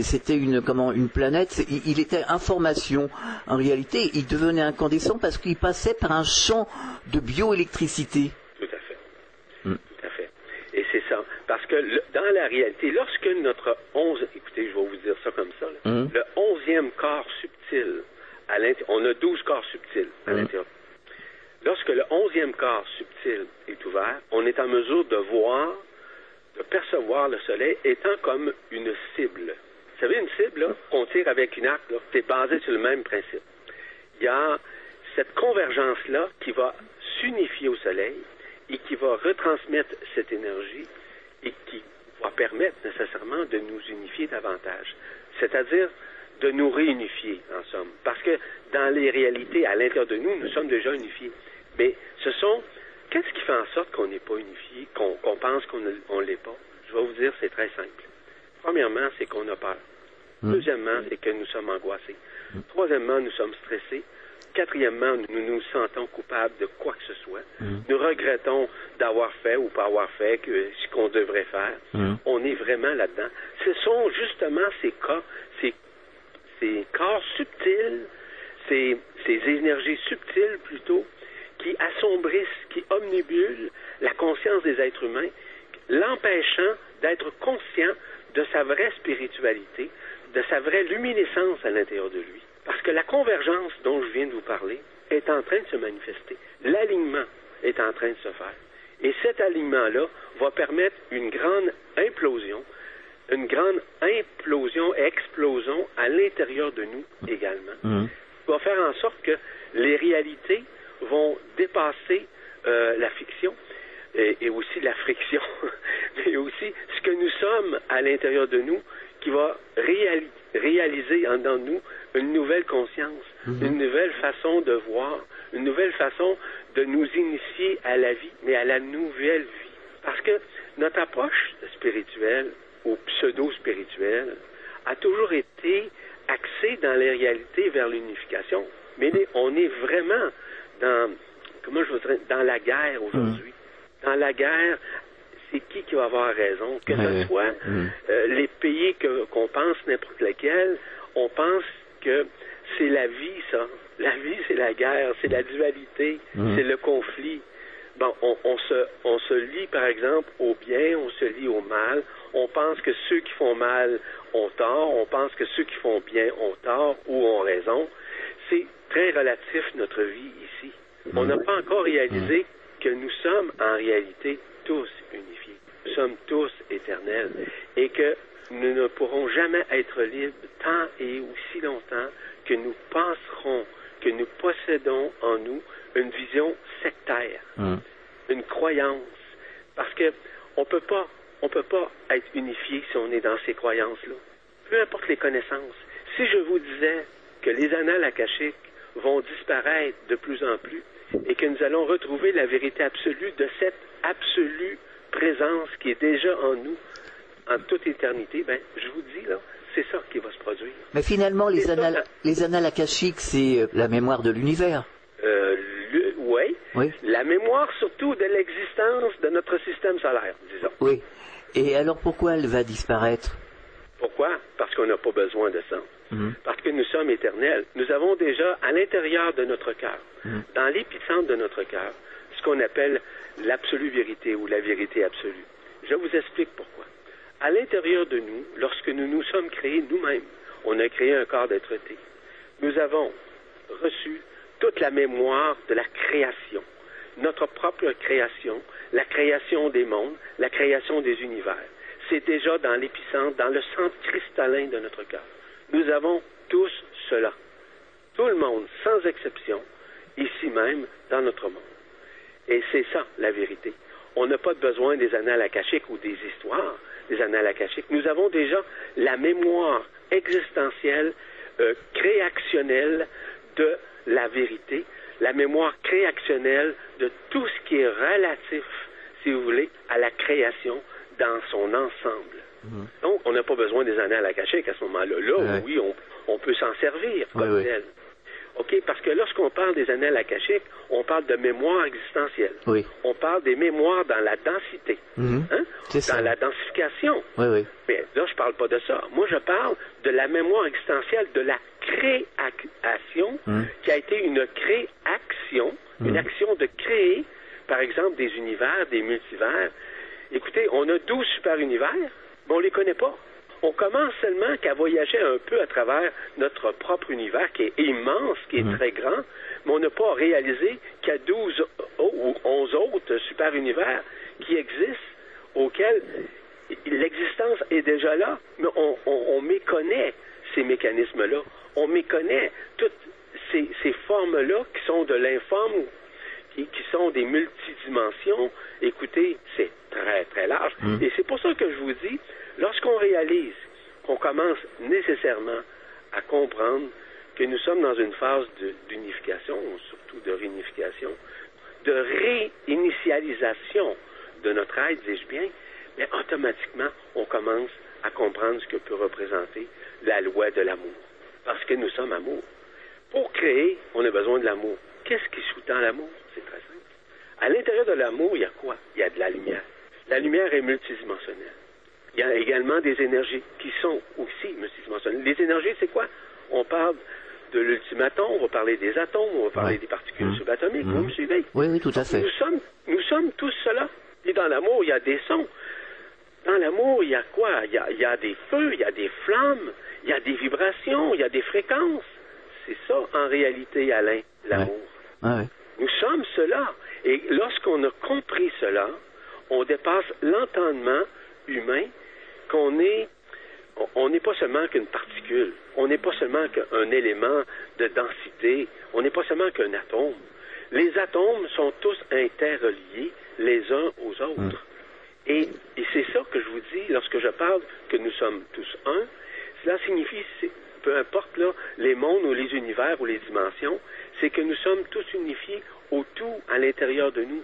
c'était une comment une planète. Il, il était information. En réalité, il devenait incandescent parce qu'il passait par un champ de bioélectricité. Tout à fait. Tout à fait. Ça. Parce que le- dans la réalité, lorsque notre 11, écoutez, je vais vous dire ça comme ça, là. Mhm. le 11e corps subtil, à on a 12 corps subtils à Mhm. l'intérieur. Lorsque le 11e corps subtil est ouvert, on est en mesure de voir, de percevoir le soleil étant comme une cible. Vous savez, une cible, qu'on tire avec une arc, c'est basé sur le même principe. Il y a cette convergence-là qui va s'unifier au soleil et qui va retransmettre cette énergie et qui va permettre nécessairement de nous unifier davantage. C'est-à-dire de nous réunifier, en somme. Parce que dans les réalités, à l'intérieur de nous, nous sommes déjà unifiés. Mais ce sont... Qu'est-ce qui fait en sorte qu'on n'est pas unifié, qu'on pense qu'on ne l'est pas? Je vais vous dire, c'est très simple. Premièrement, c'est qu'on a peur. Deuxièmement, c'est que nous sommes angoissés. Troisièmement, nous sommes stressés. Quatrièmement, nous nous sentons coupables de quoi que ce soit. Nous regrettons d'avoir fait ou pas avoir fait que, ce qu'on devrait faire. On est vraiment là-dedans. Ce sont justement ces cas, ces, ces corps subtils, ces, ces énergies subtiles plutôt, qui assombrissent, qui omnibulent la conscience des êtres humains, l'empêchant d'être conscient de sa vraie spiritualité, de sa vraie luminescence à l'intérieur de lui. Parce que la convergence dont je viens de vous parler est en train de se manifester. L'alignement est en train de se faire. Et cet alignement-là va permettre une grande implosion, une grande implosion et explosion à l'intérieur de nous également. va faire en sorte que les réalités vont dépasser euh, la fiction et, et aussi la friction, mais aussi ce que nous sommes à l'intérieur de nous qui va réali- réaliser en dans nous une nouvelle conscience, une nouvelle façon de voir, une nouvelle façon de nous initier à la vie, mais à la nouvelle vie. Parce que notre approche spirituelle ou pseudo-spirituelle a toujours été axée dans les réalités vers l'unification. Mais on est vraiment dans, comment je voudrais, dans la guerre aujourd'hui. Dans la guerre, c'est qui qui va avoir raison? Que ce soit Mhm. euh, les pays qu'on pense n'importe lequel, on pense que c'est la vie, ça. La vie, c'est la guerre, c'est la dualité, Mhm. c'est le conflit. Bon, on, on se, on se lie, par exemple, au bien, on se lie au mal. On pense que ceux qui font mal ont tort, on pense que ceux qui font bien ont tort ou ont raison. C'est très relatif, notre vie ici. On n'a pas encore réalisé que nous sommes en réalité tous unifiés. Nous sommes tous éternels et que nous ne pourrons jamais être libres tant et aussi longtemps que nous penserons que nous possédons en nous une vision sectaire, Mhm. une croyance, parce que on peut pas, on peut pas être unifié si on est dans ces croyances-là. Peu importe les connaissances. Si je vous disais que les annales akashiques vont disparaître de plus en plus et que nous allons retrouver la vérité absolue de cette absolue présence qui est déjà en nous en toute éternité, ben, je vous dis, là, c'est ça qui va se produire. Mais finalement, les ça, annales, les annales akashiques, c'est euh, la mémoire de l'univers. Euh, le- ouais. Oui. La mémoire surtout de l'existence de notre système solaire, disons. Oui. Et alors pourquoi elle va disparaître? Pourquoi? Parce qu'on n'a pas besoin de ça. Mhm. Parce que nous sommes éternels. Nous avons déjà à l'intérieur de notre cœur, Mhm. dans l'épicentre de notre cœur, ce qu'on appelle l'absolue vérité ou la vérité absolue. Je vous explique pourquoi. À l'intérieur de nous, lorsque nous nous sommes créés nous-mêmes, on a créé un corps d'être-té. Nous avons reçu toute la mémoire de la création, notre propre création, la création des mondes, la création des univers. C'est déjà dans l'épicentre, dans le centre cristallin de notre cœur. Nous avons tous cela. Tout le monde, sans exception, ici même, dans notre monde. Et c'est ça, la vérité. On n'a pas besoin des annales akashiques ou des histoires des annales akashiques. Nous avons déjà la mémoire existentielle, euh, créationnelle de la vérité, la mémoire créationnelle de tout ce qui est relatif, si vous voulez, à la création dans son ensemble. Donc, on n'a pas besoin des annales akashiques à ce moment-là. Là, Ouais. oui, on, on peut s'en servir comme ouais. tel. OK? Parce que lorsqu'on parle des annales akashiques, on parle de mémoire existentielle. Oui. On parle des mémoires dans la densité. Mhm. Hein? Ça. Dans la densification. Oui, oui. Mais là, je parle pas de ça. Moi, je parle de la mémoire existentielle, de la création, Mhm. qui a été une créaction, une action de créer, par exemple, des univers, des multivers. Écoutez, on a 12 super-univers, mais on les connaît pas. On commence seulement qu'à voyager un peu à travers notre propre univers, qui est immense, qui est très grand, mais on n'a pas réalisé qu'il y a 12 o- ou 11 autres super-univers qui existent, auxquels l'existence est déjà là, mais on, on- on méconnaît ces mécanismes-là. On méconnaît toutes ces, ces formes-là qui sont de l'informe, qui, qui sont des multidimensions. Écoutez, c'est très, très large. Et c'est pour ça que je vous dis, lorsqu'on réalise qu'on commence nécessairement à comprendre que nous sommes dans une phase d'unification, surtout de réunification, de réinitialisation de notre être, dis-je bien, mais automatiquement, on commence à comprendre ce que peut représenter la loi de l'amour. Parce que nous sommes amour. Pour créer, on a besoin de l'amour. Qu'est-ce qui sous-tend l'amour? C'est très simple. À l'intérieur de l'amour, il y a quoi? Il y a de la lumière. La lumière est multidimensionnelle. Il y a également des énergies qui sont aussi multidimensionnelles. Les énergies, c'est quoi? On parle de l'ultimaton, on va parler des atomes, on va parler Ouais. des particules Mhm. subatomiques. Vous Mhm. me suivez? Oui, oui, tout à fait. Nous sommes, nous sommes tous cela. Et dans l'amour, il y a des sons. Dans l'amour, il y a quoi? Il y a, il y a des feux, il y a des flammes, il y a des vibrations, il y a des fréquences. C'est ça, en réalité, Alain, l'amour. Ouais, ouais. Nous sommes cela. Et lorsqu'on a compris cela, on dépasse l'entendement humain qu'on est, on- n'est pas seulement qu'une particule, on n'est pas seulement qu'un élément de densité, on n'est pas seulement qu'un atome. Les atomes sont tous interreliés les uns aux autres. Et, et c'est ça que je vous dis lorsque je parle que nous sommes tous un. Cela signifie, peu importe là, les mondes ou les univers ou les dimensions, c'est que nous sommes tous unifiés au tout à l'intérieur de nous.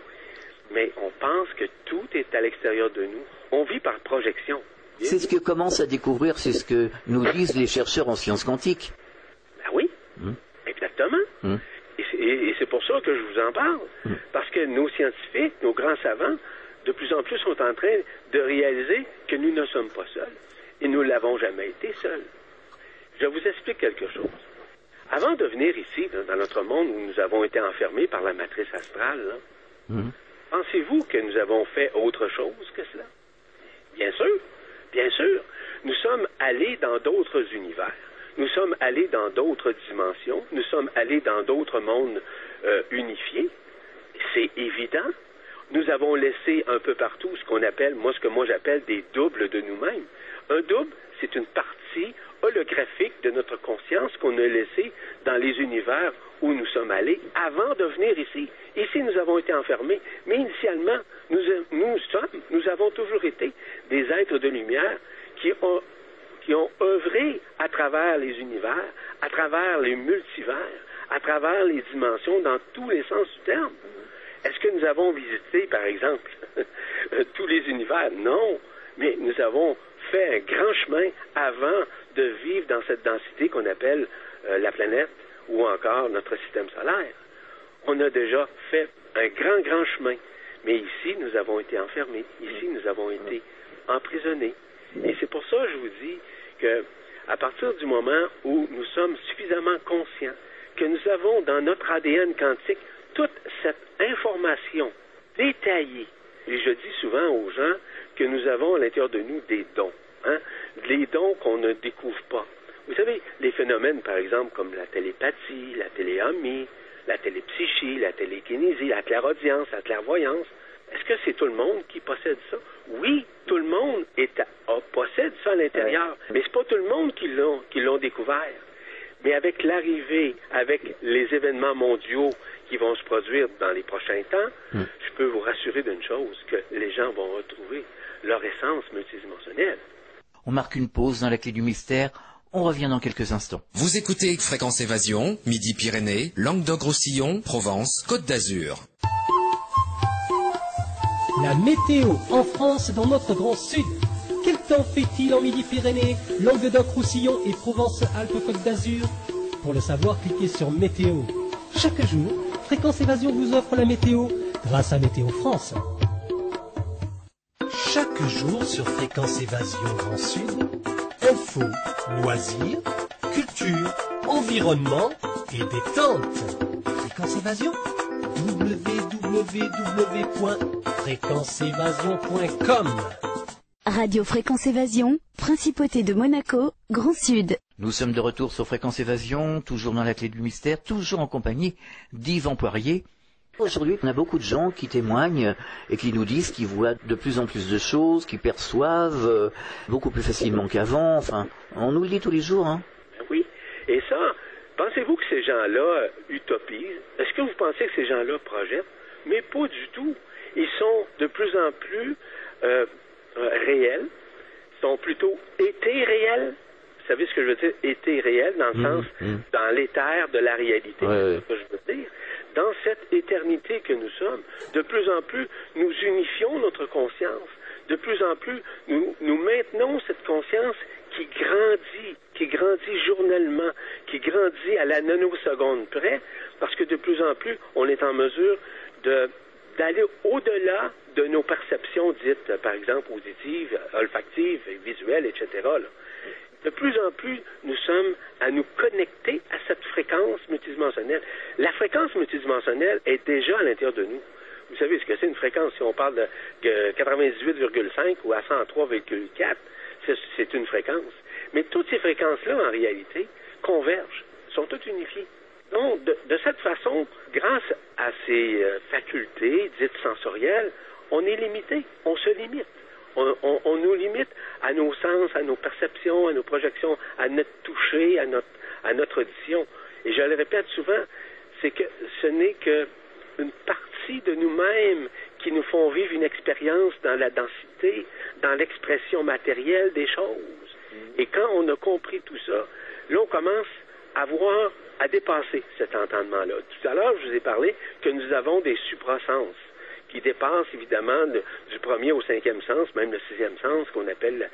Mais on pense que tout est à l'extérieur de nous. On vit par projection. C'est ce que commence à découvrir, c'est ce que nous disent les chercheurs en sciences quantiques. Ben oui, Hmm. exactement. Hmm. Et, c'est- pour ça que je vous en parle. Mm. Parce que nos scientifiques, nos grands savants, de plus en plus sont en train de réaliser que nous ne sommes pas seuls. Et nous l'avons jamais été seuls. Je vous explique quelque chose. Avant de venir ici, dans notre monde où nous avons été enfermés par la matrice astrale, pensez-vous que nous avons fait autre chose que cela? Bien sûr, bien sûr. Nous sommes allés dans d'autres univers. Nous sommes allés dans d'autres dimensions. Nous sommes allés dans d'autres mondes euh, unifiés. C'est évident. Nous avons laissé un peu partout ce qu'on appelle, moi, ce que moi j'appelle des doubles de nous-mêmes. Un double, c'est une partie holographique de notre conscience qu'on a laissée dans les univers où nous sommes allés avant de venir ici. Ici, nous avons été enfermés, mais initialement, nous, nous sommes, nous avons toujours été des êtres de lumière qui ont, qui ont œuvré à travers les univers, à travers les multivers, à travers les dimensions dans tous les sens du terme. Est-ce que nous avons visité, par exemple, tous les univers? Non, mais nous avons fait un grand chemin avant de vivre dans cette densité qu'on appelle euh, la planète ou encore notre système solaire. On a déjà fait un grand, grand chemin. Mais ici, nous avons été enfermés. Ici, nous avons été emprisonnés. Et c'est pour ça que je vous dis que, à partir du moment où nous sommes suffisamment conscients que nous avons dans notre ADN quantique toute cette information détaillée, et je dis souvent aux gens que nous avons à l'intérieur de nous des dons, hein, des dons qu'on ne découvre pas. Vous savez, les phénomènes, par exemple, comme la télépathie, la téléamie, la télépsychie, la télékinésie, la clairaudience, la clairvoyance, est-ce que c'est tout le monde qui possède ça? Oui, tout le monde est possède ça à l'intérieur, mais c'est pas tout le monde qui l'ont, qui l'ont découvert. Mais avec l'arrivée, avec les événements mondiaux qui vont se produire dans les prochains temps, hmm. je peux vous rassurer d'une chose, que les gens vont retrouver leur essence multidimensionnelle. On marque une pause dans la clé du mystère. On revient dans quelques instants. Vous écoutez Fréquence Évasion, Midi-Pyrénées, Languedoc-Roussillon, Provence, Côte d'Azur. La météo en France dans notre grand sud. Quel temps fait-il en Midi-Pyrénées, Languedoc-Roussillon et Provence-Alpes-Côte d'Azur? Pour le savoir, cliquez sur Météo. Chaque jour, Fréquence Évasion vous offre la météo grâce à Météo France. Chaque jour sur Fréquence Évasion Grand Sud, info, loisirs, culture, environnement et détente. Fréquence Évasion www.fréquenceévasion.com Radio Fréquence Évasion, Principauté de Monaco, Grand Sud. Nous sommes de retour sur Fréquence Évasion, toujours dans la clé du mystère, toujours en compagnie d'Yvan Poirier. Aujourd'hui, on a beaucoup de gens qui témoignent et qui nous disent qu'ils voient de plus en plus de choses, qu'ils perçoivent euh, beaucoup plus facilement qu'avant. Enfin, on nous le dit tous les jours. Hein. Oui. Et ça, pensez-vous que ces gens-là utopisent? Est-ce que vous pensez que ces gens-là projettent? Mais pas du tout. Ils sont de plus en plus euh, euh, réels, sont plutôt été réels. Vous savez ce que je veux dire? Été réel dans le mmh, sens, mmh. dans l'éther de la réalité. C'est ce que je veux dire. Dans cette éternité que nous sommes, de plus en plus, nous unifions notre conscience. De plus en plus, nous, maintenons cette conscience qui grandit, qui grandit journellement, qui grandit à la nanoseconde près, parce que de plus en plus, on est en mesure d'aller au-delà de nos perceptions dites, par exemple, auditives, olfactives, visuelles, etc. De plus en plus, nous sommes à nous connecter à cette fréquence multidimensionnelle. La fréquence multidimensionnelle est déjà à l'intérieur de nous. Vous savez ce que c'est une fréquence, si on parle de 98,5 ou à 103,4, c'est une fréquence. Mais toutes ces fréquences-là, en réalité, convergent, sont toutes unifiées. Donc, de, cette façon, grâce à ces euh, facultés dites sensorielles, on est limité, on se limite. On, nous limite à nos sens, à nos perceptions, à nos projections, à notre toucher, à notre, à notre audition. Et je le répète souvent, c'est que ce n'est qu'une partie de nous-mêmes qui nous font vivre une expérience dans la densité, dans l'expression matérielle des choses. Et quand on a compris tout ça, là, on commence à voir à dépasser cet entendement-là. Tout à l'heure, je vous ai parlé que nous avons des suprasens qui dépassent évidemment du premier au cinquième sens, même le sixième sens qu'on appelle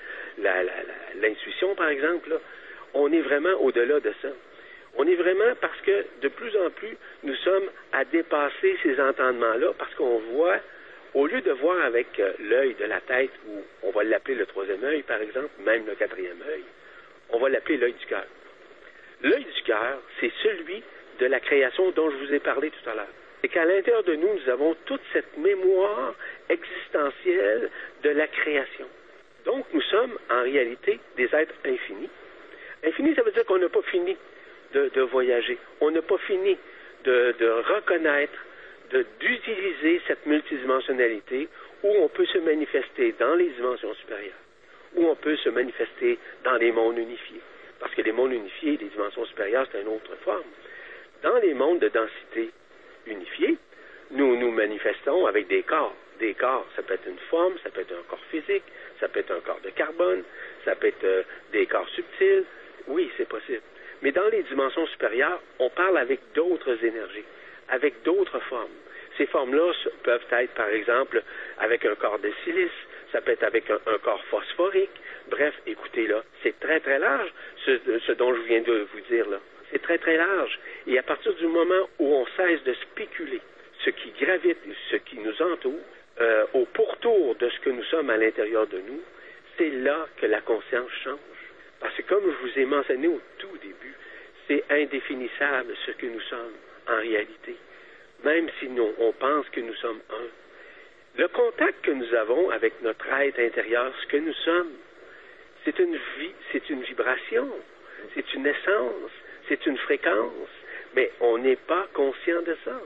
l'intuition, par exemple. On est vraiment au-delà de ça. On est vraiment parce que de plus en plus, nous sommes à dépasser ces entendements-là parce qu'on voit, au lieu de voir avec euh, l'œil de la tête, ou on va l'appeler le troisième œil par exemple, même le quatrième œil, on va l'appeler l'œil du cœur. L'œil du cœur, c'est celui de la création dont je vous ai parlé tout à l'heure. Et qu'à l'intérieur de nous, nous avons toute cette mémoire existentielle de la création. Donc, nous sommes en réalité des êtres infinis. Infini, ça veut dire qu'on n'a pas fini de, voyager. On n'a pas fini de, de reconnaître, d'utiliser cette multidimensionnalité où on peut se manifester dans les dimensions supérieures, où on peut se manifester dans les mondes unifiés. Parce que les mondes unifiés, les dimensions supérieures, c'est une autre forme. Dans les mondes de densité unifiés, nous nous manifestons avec des corps. Des corps, ça peut être une forme, ça peut être un corps physique, ça peut être un corps de carbone, ça peut être euh, des corps subtils. Oui, c'est possible. Mais dans les dimensions supérieures, on parle avec d'autres énergies, avec d'autres formes. Ces formes-là peuvent être, par exemple, avec un corps de silice, ça peut être avec un, un corps phosphorique. Bref, écoutez là, c'est très très large ce, ce dont je viens de vous dire là. C'est très très large. Et à partir du moment où on cesse de spéculer ce qui gravite, ce qui nous entoure, euh, au pourtour de ce que nous sommes à l'intérieur de nous, c'est là que la conscience change. Parce que comme je vous ai mentionné au tout début, c'est indéfinissable ce que nous sommes en réalité, même si nous, on pense que nous sommes un. Le contact que nous avons avec notre être intérieur, ce que nous sommes, c'est une vie, c'est une vibration, c'est une essence, c'est une fréquence, mais on n'est pas conscient de ça.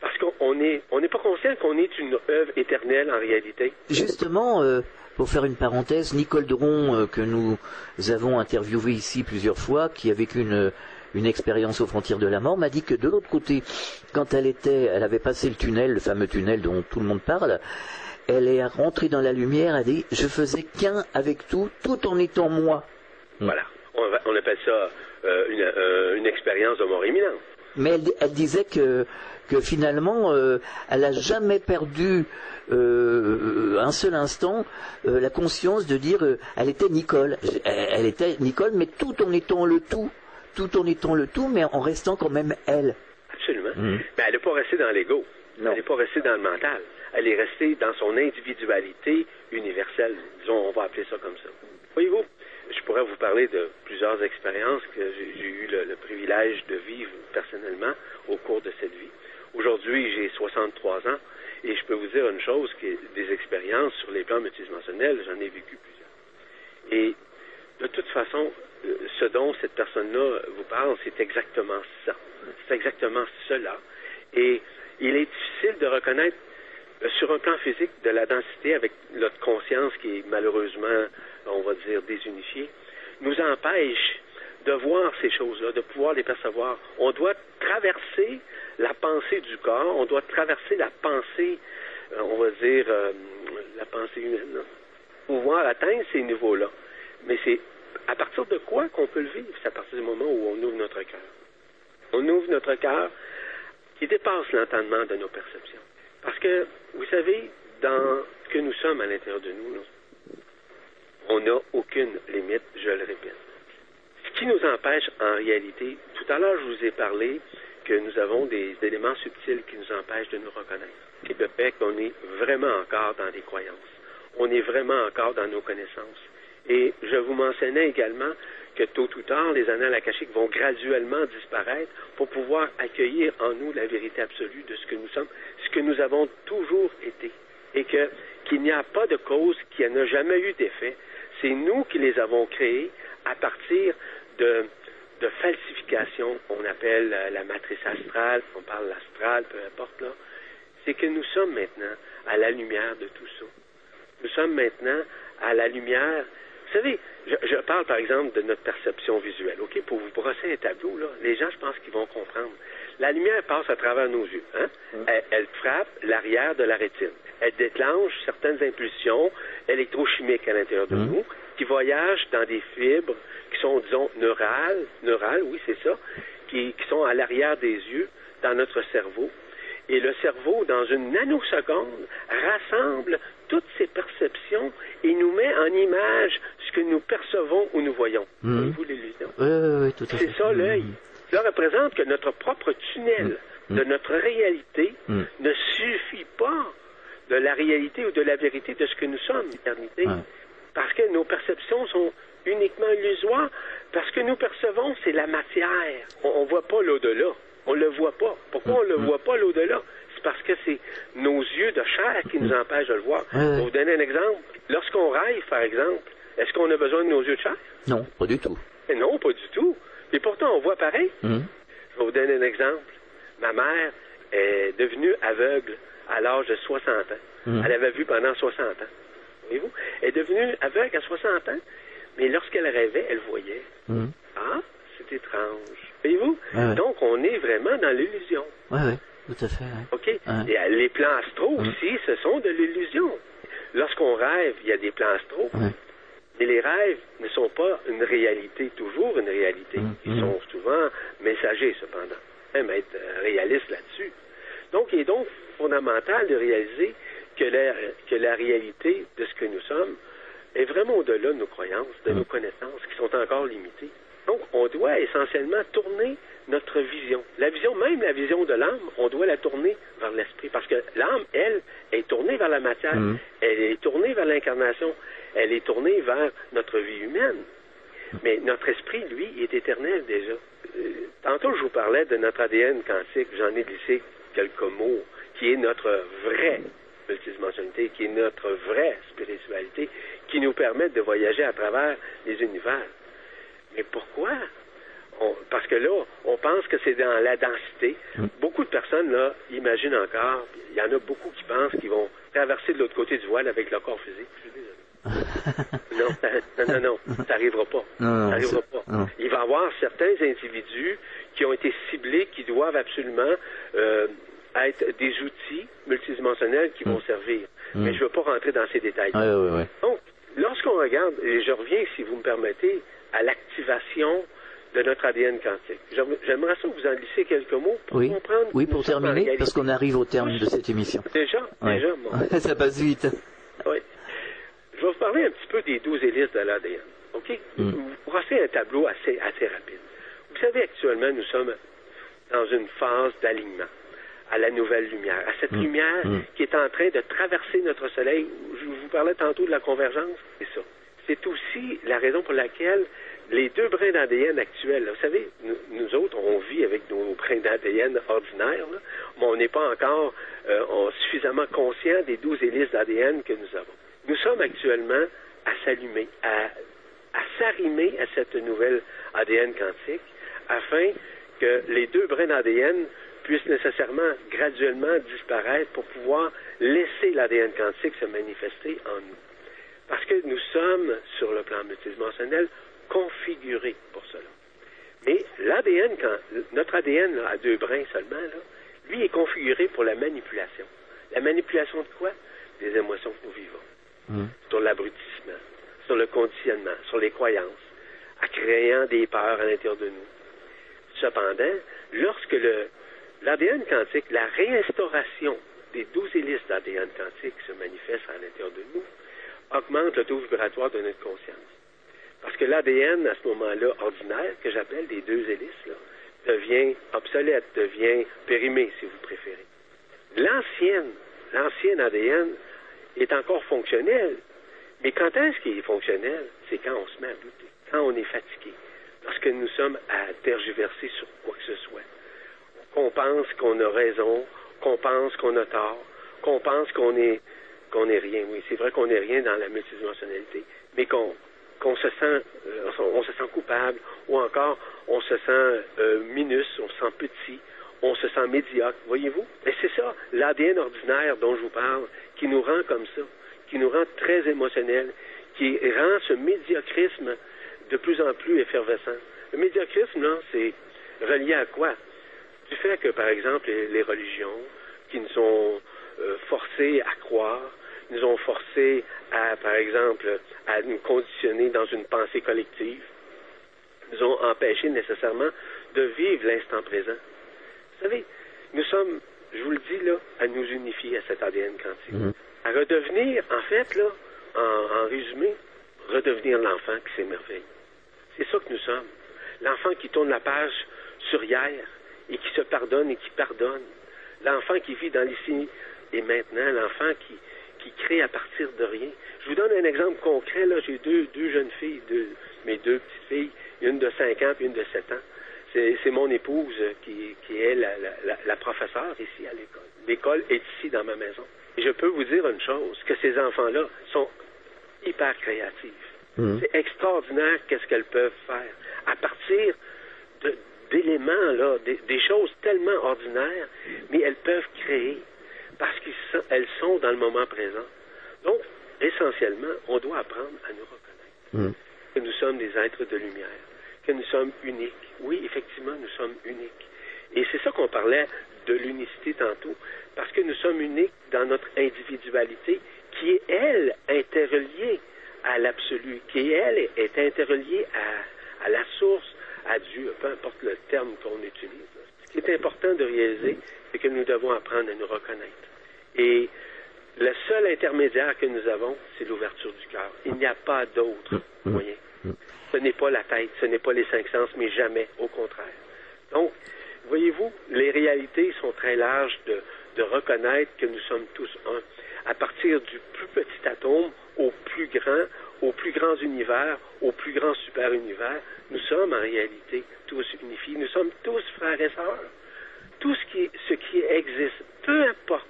Parce qu'on n'est on n'est pas conscient qu'on est une œuvre éternelle en réalité. Justement, euh, pour faire une parenthèse, Nicole Dron, euh, que nous avons interviewé ici plusieurs fois, qui a vécu une, une expérience aux frontières de la mort, m'a dit que de l'autre côté, quand elle était, elle avait passé le tunnel, le fameux tunnel dont tout le monde parle, elle est rentrée dans la lumière, elle a dit, je faisais qu'un avec tout, tout en étant moi. Voilà. On, appelle ça une, euh, une expérience de mort imminente. Mais elle, elle disait que, que finalement, euh, elle n'a jamais perdu euh, un seul instant euh, la conscience de dire euh, elle était Nicole. Elle, elle était Nicole, mais tout en étant le tout, tout en étant le tout, mais en restant quand même elle. Absolument. Mhm. Mais elle n'est pas restée dans l'ego. Non. Elle n'est pas restée dans le mental. Elle est restée dans son individualité universelle. Disons, on va appeler ça comme ça. Voyez-vous, je pourrais vous parler de plusieurs expériences que j'ai eu le, privilège de vivre personnellement au cours de cette vie. Aujourd'hui, j'ai 63 ans et je peux vous dire une chose, que des expériences sur les plans multidimensionnels, j'en ai vécu plusieurs. Et de toute façon, euh, ce dont cette personne-là vous parle, c'est exactement ça. C'est exactement cela. Et il est difficile de reconnaître euh, sur un plan physique de la densité avec notre conscience qui est malheureusement, on va dire, désunifiée, nous empêche de voir ces choses-là, de pouvoir les percevoir. On doit traverser la pensée du corps, on doit traverser la pensée, euh, on va dire, euh, la pensée humaine, pour pouvoir atteindre ces niveaux-là. Mais c'est à partir de quoi qu'on peut le vivre? C'est à partir du moment où on ouvre notre cœur. On ouvre notre cœur qui dépasse l'entendement de nos perceptions. Parce que, vous savez, dans ce que nous sommes à l'intérieur de nous, on n'a aucune limite, je le répète. Ce qui nous empêche en réalité, tout à l'heure je vous ai parlé que nous avons des éléments subtils qui nous empêchent de nous reconnaître. Le fait qu'on est vraiment encore dans des croyances. On est vraiment encore dans nos connaissances. Et je vous mentionnais également que tôt ou tard, les annales akashiques vont graduellement disparaître pour pouvoir accueillir en nous la vérité absolue de ce que nous sommes, ce que nous avons toujours été. Et que, qu'il n'y a pas de cause qui n'a jamais eu d'effet. C'est nous qui les avons créés à partir de, de falsification, on appelle euh, la matrice astrale, on parle l'astral, peu importe là. C'est que nous sommes maintenant à la lumière de tout ça. Nous sommes maintenant à la lumière. Vous savez, je, je parle par exemple de notre perception visuelle, OK? Pour vous brosser un tableau, là, les gens, je pense qu'ils vont comprendre. La lumière passe à travers nos yeux. Hein? Elle, elle frappe l'arrière de la rétine. Elle déclenche certaines impulsions électrochimiques à l'intérieur de nous qui voyagent dans des fibres qui sont, disons, neurales, neurales, oui, c'est ça, qui, qui sont à l'arrière des yeux, dans notre cerveau. Et le cerveau, dans une nanoseconde, rassemble toutes ces perceptions et nous met en image ce que nous percevons ou nous voyons. Mhm. Voyez-vous l'illusion? Oui, oui, oui, tout à fait. C'est ça l'œil. Cela représente que notre propre tunnel de notre réalité ne suffit pas de la réalité ou de la vérité de ce que nous sommes, l'éternité. Ouais. Parce que nos perceptions sont uniquement illusoires, parce que nous percevons, c'est la matière. On ne voit pas l'au-delà. On le voit pas. Pourquoi on Mm. le voit pas l'au-delà? C'est parce que c'est nos yeux de chair qui nous empêchent de le voir. Ouais. Pour vous donner un exemple, lorsqu'on rêve, par exemple, est-ce qu'on a besoin de nos yeux de chair? Non, pas du tout. Eh non, pas du tout. Et pourtant, on voit pareil. Mhm. Je vais vous donner un exemple. Ma mère est devenue aveugle à l'âge de 60 ans. Mhm. Elle avait vu pendant 60 ans. Voyez-vous? Elle est devenue aveugle à 60 ans, mais lorsqu'elle rêvait, elle voyait. Mhm. Ah, c'est étrange. Voyez-vous? Ouais. Donc, on est vraiment dans l'illusion. Ouais, ouais, tout à fait. ouais. OK? Ouais. Et les plans astraux Mhm. aussi, ce sont de l'illusion. Lorsqu'on rêve, il y a des plans astraux. Ouais. Mais les rêves ne sont pas une réalité, toujours une réalité. Ils sont souvent messagers, cependant. Même être euh, réaliste là-dessus. Donc, il est donc fondamental de réaliser que la, que la réalité de ce que nous sommes est vraiment au-delà de nos croyances, de nos connaissances, qui sont encore limitées. Donc, on doit essentiellement tourner notre vision. La vision, même la vision de l'âme, on doit la tourner vers l'esprit. Parce que l'âme, elle, est tournée vers la matière. Mhm. Elle est tournée vers l'incarnation. Elle est tournée vers notre vie humaine. Mais notre esprit, lui, est éternel déjà. Euh, tantôt, je vous parlais de notre ADN quantique. J'en ai glissé quelques mots, qui est notre vraie multidimensionnalité, qui est notre vraie spiritualité, qui nous permet de voyager à travers les univers. Mais pourquoi? On- parce que là, on pense que c'est dans la densité. Beaucoup de personnes, là, imaginent encore, il y en a beaucoup qui pensent qu'ils vont traverser de l'autre côté du voile avec leur corps physique. Je suis désolé. Non, non, non, non, ça n'arrivera pas. Non, non, ça n'arrivera pas. non. Il va y avoir certains individus qui ont été ciblés, qui doivent absolument euh, être des outils multidimensionnels qui vont servir. Mais je ne veux pas rentrer dans ces détails. Ouais, ouais, ouais. Donc, lorsqu'on regarde, et je reviens, si vous me permettez, à l'activation de notre ADN quantique. J'aim- J'aimerais ça vous en glisser quelques mots pour Oui, comprendre. oui pour terminer, parce qu'on arrive au terme de cette émission. Déjà, déjà, bon. Ça passe vite. Oui. Je vais vous parler un petit peu des 12 hélices de l'ADN. OK? Mm. Vous brossez un tableau assez, assez rapide. Actuellement, nous sommes dans une phase d'alignement à la nouvelle lumière, à cette Mm. lumière Mm. qui est en train de traverser notre soleil. Je vous parlais tantôt de la convergence. C'est ça. C'est aussi la raison pour laquelle les deux brins d'ADN actuels, là, vous savez, nous, nous autres, on vit avec nos brins d'ADN ordinaires, là, mais on n'est pas encore euh, on- suffisamment conscient des 12 hélices d'ADN que nous avons. Nous sommes actuellement à s'allumer, à, à s'arrimer à cette nouvelle ADN quantique, afin que les deux brins d'ADN puissent nécessairement graduellement disparaître pour pouvoir laisser l'ADN quantique se manifester en nous. Parce que nous sommes, sur le plan multidimensionnel, configurés pour cela. Mais l'ADN, notre ADN là, à deux brins seulement, là, lui est configuré pour la manipulation. La manipulation de quoi? Des émotions que nous vivons. Mhm. Sur l'abrutissement, sur le conditionnement, sur les croyances, en créant des peurs à l'intérieur de nous. Cependant, lorsque l'ADN quantique, la réinstauration des 12 hélices d'ADN quantique se manifeste à l'intérieur de nous, augmente le taux vibratoire de notre conscience. Parce que l'ADN, à ce moment-là, ordinaire, que j'appelle des deux hélices, devient obsolète, devient périmé, si vous préférez. L'ancienne, l'ancienne ADN est encore fonctionnelle. Mais quand est-ce qu'il est fonctionnel? C'est quand on se met à douter, quand on est fatigué, lorsque nous sommes à tergiverser sur quoi que ce soit. Qu'on pense qu'on a raison, qu'on pense qu'on a tort, qu'on pense qu'on est qu'on est rien. Oui, c'est vrai qu'on n'est rien dans la multidimensionnalité, mais qu'on se sent euh, on se sent coupable ou encore on se sent euh, minus, on se sent petit, on se sent médiocre, voyez-vous? Et c'est ça, l'ADN ordinaire dont je vous parle, qui nous rend comme ça, qui nous rend très émotionnels, qui rend ce médiocrisme de plus en plus effervescent. Le médiocrisme, là, c'est relié à quoi? Du fait que, par exemple, les, les religions qui nous ont euh, forcés à croire, nous ont forcés à, par exemple, à nous conditionner dans une pensée collective, nous ont empêchés nécessairement de vivre l'instant présent. Vous savez, nous sommes, je vous le dis là, à nous unifier à cet ADN quantique. À redevenir, en fait, là, en, en résumé, redevenir l'enfant qui s'émerveille. C'est ça que nous sommes. L'enfant qui tourne la page sur hier et qui se pardonne et qui pardonne. L'enfant qui vit dans l'ici et maintenant, l'enfant qui, qui crée à partir de rien. Je vous donne un exemple concret. J'ai deux, deux jeunes filles, mes deux petites filles, une de 5 ans et une de 7 ans. C'est mon épouse qui, qui est la, la, la, professeure ici à l'école. L'école est ici dans ma maison. Et je peux vous dire une chose, que ces enfants-là sont hyper créatifs. Mmh. C'est extraordinaire qu'est-ce qu'elles peuvent faire à partir d'éléments, là, des, des, choses tellement ordinaires, mais elles peuvent créer parce qu'elles sont dans le moment présent. Donc, essentiellement, on doit apprendre à nous reconnaître. Mmh. Que nous sommes des êtres de lumière, que nous sommes uniques. Oui, effectivement, nous sommes uniques. Et c'est ça qu'on parlait de l'unicité tantôt, parce que nous sommes uniques dans notre individualité, qui est, elle, interreliée à l'absolu, qui, elle, est interreliée à, à la source, à Dieu, peu importe le terme qu'on utilise. Ce qui est important de réaliser, c'est que nous devons apprendre à nous reconnaître. Et le seul intermédiaire que nous avons, c'est l'ouverture du cœur. Il n'y a pas d'autre mm, mm, moyen. Mm. Ce n'est pas la tête, ce n'est pas les cinq sens, mais jamais, au contraire. Donc, voyez-vous, les réalités sont très larges de, de reconnaître que nous sommes tous un. À partir du plus petit atome au plus grand, au plus grand univers, au plus grand super univers, nous sommes en réalité tous unifiés. Nous sommes tous frères et sœurs. Tout ce qui, ce qui existe, peu importe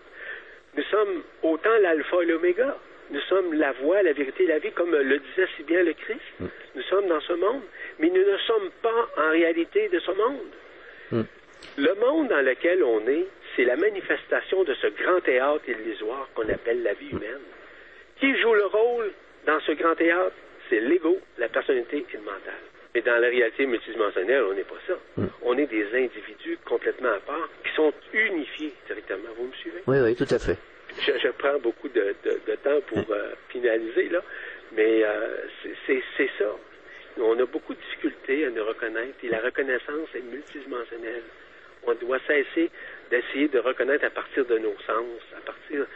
nous sommes autant l'alpha et l'oméga. Nous sommes la voie, la vérité, la vie, comme le disait si bien le Christ. Mm. Nous sommes dans ce monde, mais nous ne sommes pas en réalité de ce monde. Mm. Le monde dans lequel on est, c'est la manifestation de ce grand théâtre illusoire qu'on appelle la vie humaine. Qui joue le rôle dans ce grand théâtre? C'est l'ego, la personnalité et le mental. Mais dans la réalité multidimensionnelle, on n'est pas ça. Mm. On est des individus complètement à part qui sont unifiés directement. Vous me suivez? Oui, oui, tout à fait. Je, prends beaucoup de, temps pour euh, finaliser, là, mais euh, c'est ça. On a beaucoup de difficultés à nous reconnaître et la reconnaissance est multidimensionnelle. On doit cesser d'essayer de reconnaître à partir de nos sens, à partir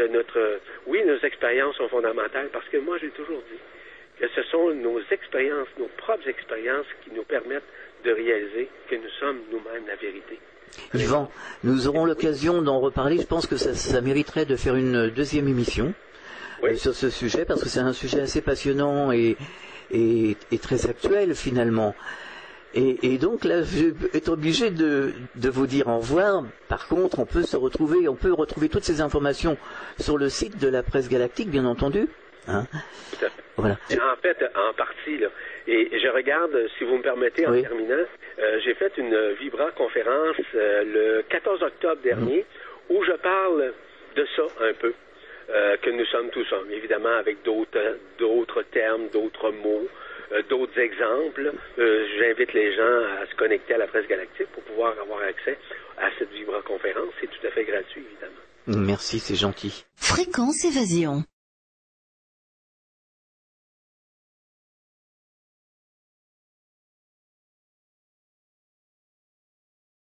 de notre... Oui, nos expériences sont fondamentales parce que moi, j'ai toujours dit, que ce sont nos expériences, nos propres expériences qui nous permettent de réaliser que nous sommes nous-mêmes la vérité. Yvan, nous aurons l'occasion d'en reparler. Je pense que ça, mériterait de faire une deuxième émission euh, sur ce sujet parce que c'est un sujet assez passionnant et, et, très actuel finalement. Et, donc là, je vais être obligé de, de, vous dire au revoir. Par contre, on peut se retrouver, on peut retrouver toutes ces informations sur le site de la presse galactique, bien entendu. Hein voilà. En fait, en partie, là. Et je regarde, si vous me permettez, en terminant, euh, j'ai fait une Vibra conférence euh, le 14 octobre dernier mhm. où je parle de ça un peu, euh, que nous sommes tous hommes, évidemment avec d'autres, d'autres termes, d'autres mots, d'autres exemples. j'invite les gens à se connecter à la presse galactique pour pouvoir avoir accès à cette Vibra conférence. C'est tout à fait gratuit, évidemment. Merci, c'est gentil. Fréquence évasion.